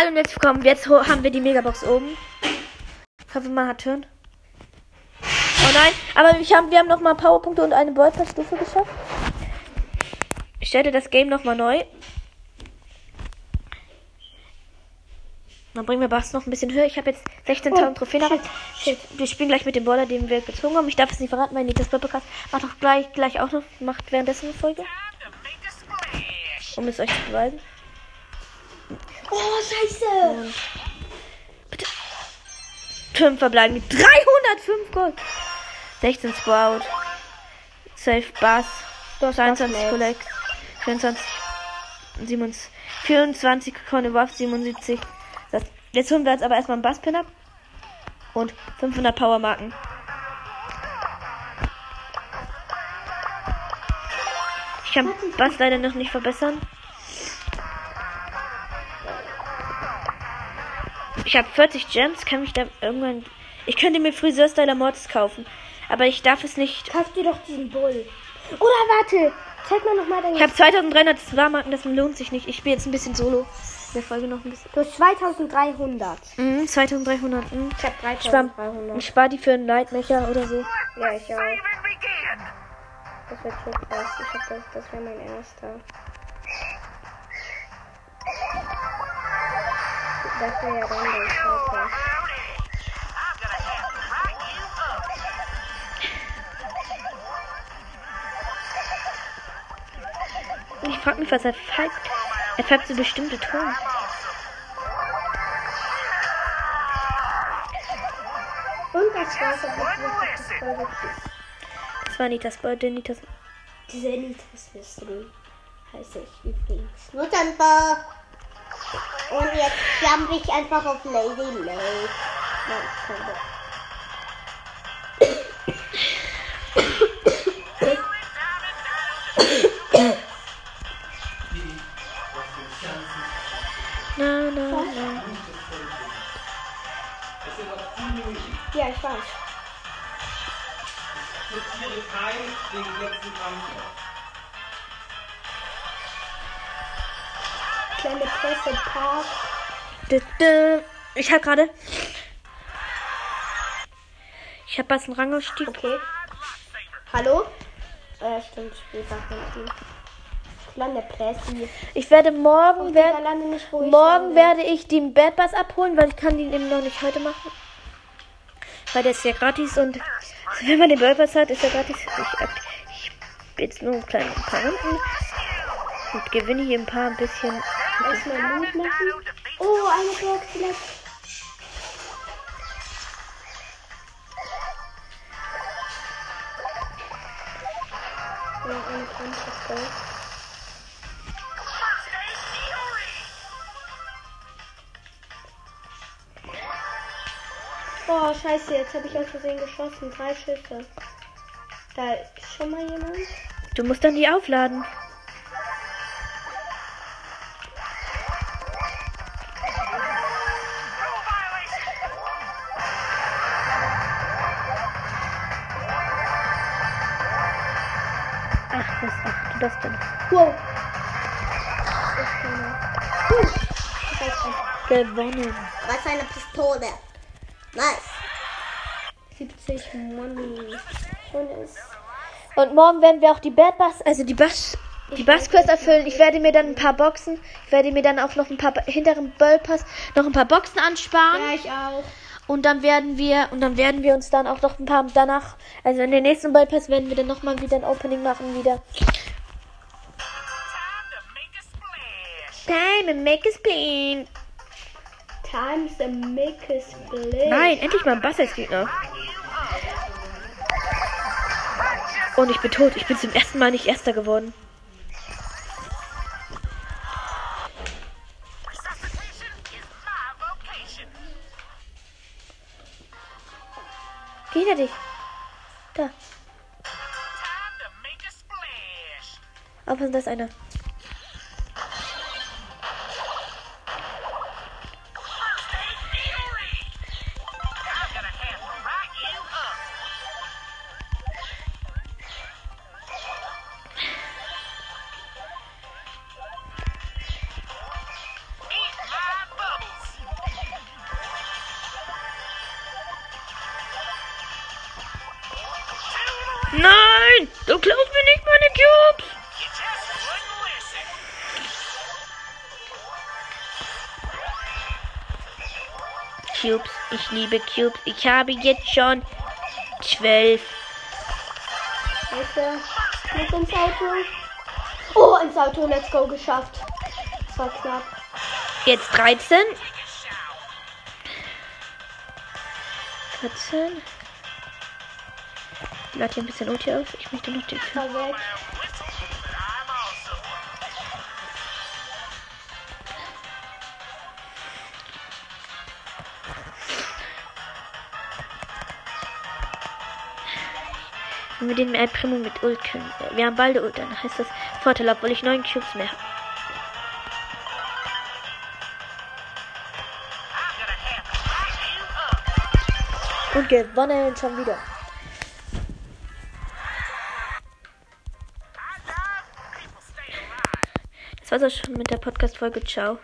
Hallo und herzlich willkommen. Jetzt haben wir die Megabox oben. Ich hoffe, man hat hören. Oh nein, aber ich hab, wir haben nochmal Powerpunkte und eine Ballpass-Stufe geschafft. Ich stelle das Game nochmal neu. Dann bringen wir Bass noch ein bisschen höher. Ich habe jetzt 16.000 Oh, Trophäen. aber shit. Wir spielen gleich mit dem Baller, den wir gezogen haben. Ich darf es nicht verraten, weil Nitas Podcast macht doch gleich, gleich auch noch, macht währenddessen eine Folge. Um es euch zu beweisen. Oh, scheiße. Bitte. 5 verbleiben mit 305 Gold. 16 Sprout. 12 Bass. 22 Max. Collect. 24. 27. 24 Conne Waff. 77. Das, jetzt holen wir jetzt aber erstmal einen Basspin ab. Und 500 Powermarken. Ich kann Bass leider noch nicht verbessern. Ich habe 40 Gems, kann mich da irgendwann. Ich könnte mir Friseurstyler Mortis kaufen, aber ich darf es nicht. Kauf dir doch diesen Bull. Oder warte. Zeig mir nochmal deine. Ich habe 2300 Swarmarken, das lohnt sich nicht. Ich spiele jetzt ein bisschen solo. In der Folge noch ein bisschen. Du hast 2300. Mhm, 2300. Mhm. Ich habe Ich spare 3300. spar die für einen Nightmaker oder so. Ja, ich auch. Das wird so krass. Ich hab das, das wäre mein erster. Das wäre ja dann der zweite. Ich frage mich, was er pfeift. Er pfeift so bestimmte Ton. Und das war's auch. Das war nicht das Beute, nicht das. Diese Elitas Mystery heiße ich übrigens. Nur dankbar. Und jetzt jump ich einfach auf Lady Lake. Nein, na, na. Ja, ich weiß. Akzeptiere keinen den letzten Kampf. Kleine Presse Park. Ich habe gerade. Ich habe was einen Rangausstieg. Okay. Hallo? Äh, stimmt, später hinten. Kleine Presse. Ich werde morgen wo ich morgen werde ich den Bad Bus abholen, weil ich kann den eben noch nicht heute machen. Weil der ist ja gratis und wenn man den Bad Bus hat, ist er gratis. Ich, ich bin jetzt nur ein kleines ein paar Runden und gewinne hier ein paar ein bisschen. Erstmal Mut machen. Oh, eine Box vielleicht. Ja, eine Kampfbox. Oh, scheiße, jetzt habe ich aus Versehen geschossen. Drei Schüsse. Da ist schon mal jemand. Du musst dann die aufladen. Das denn? Wow. Das. Gewonnen. Was eine Pistole. Nice. 70 Money. Und morgen werden wir auch die Bad Bass, also die Bass, die Bass-Quest erfüllen. Ich werde mir dann ein paar Boxen, ich werde mir dann auch noch ein paar hinter dem Ballpass noch ein paar Boxen ansparen. Ja, ich auch. Und dann werden wir, und dann werden wir uns dann auch noch ein paar danach, also in den nächsten Ballpass werden wir dann nochmal wieder ein Opening machen wieder. Time and make a spleen. Times a make a split. Nein, endlich mal ein Bass als Gegner. Und ich bin tot. Ich bin zum ersten Mal nicht Erster geworden. Geh hinter dich. Da. Aufpassen, da ist einer. Nein! Du klaust mir nicht meine Cubes! Cubes, ich liebe Cubes. Ich habe jetzt schon zwölf. Muss ins Auto. Oh, ins Auto. Let's go. Geschafft. Das war knapp. Jetzt 13. 14. Ich lade hier ein bisschen Ulti aus. Ich möchte noch den weg. Wenn wir den El Primo mit Ult können. Wir haben beide Ult, dann heißt das Vorteil, obwohl ich neun Cubes mehr habe. Und gewonnen schon wieder. War's auch schon mit der Podcast-Folge. Ciao.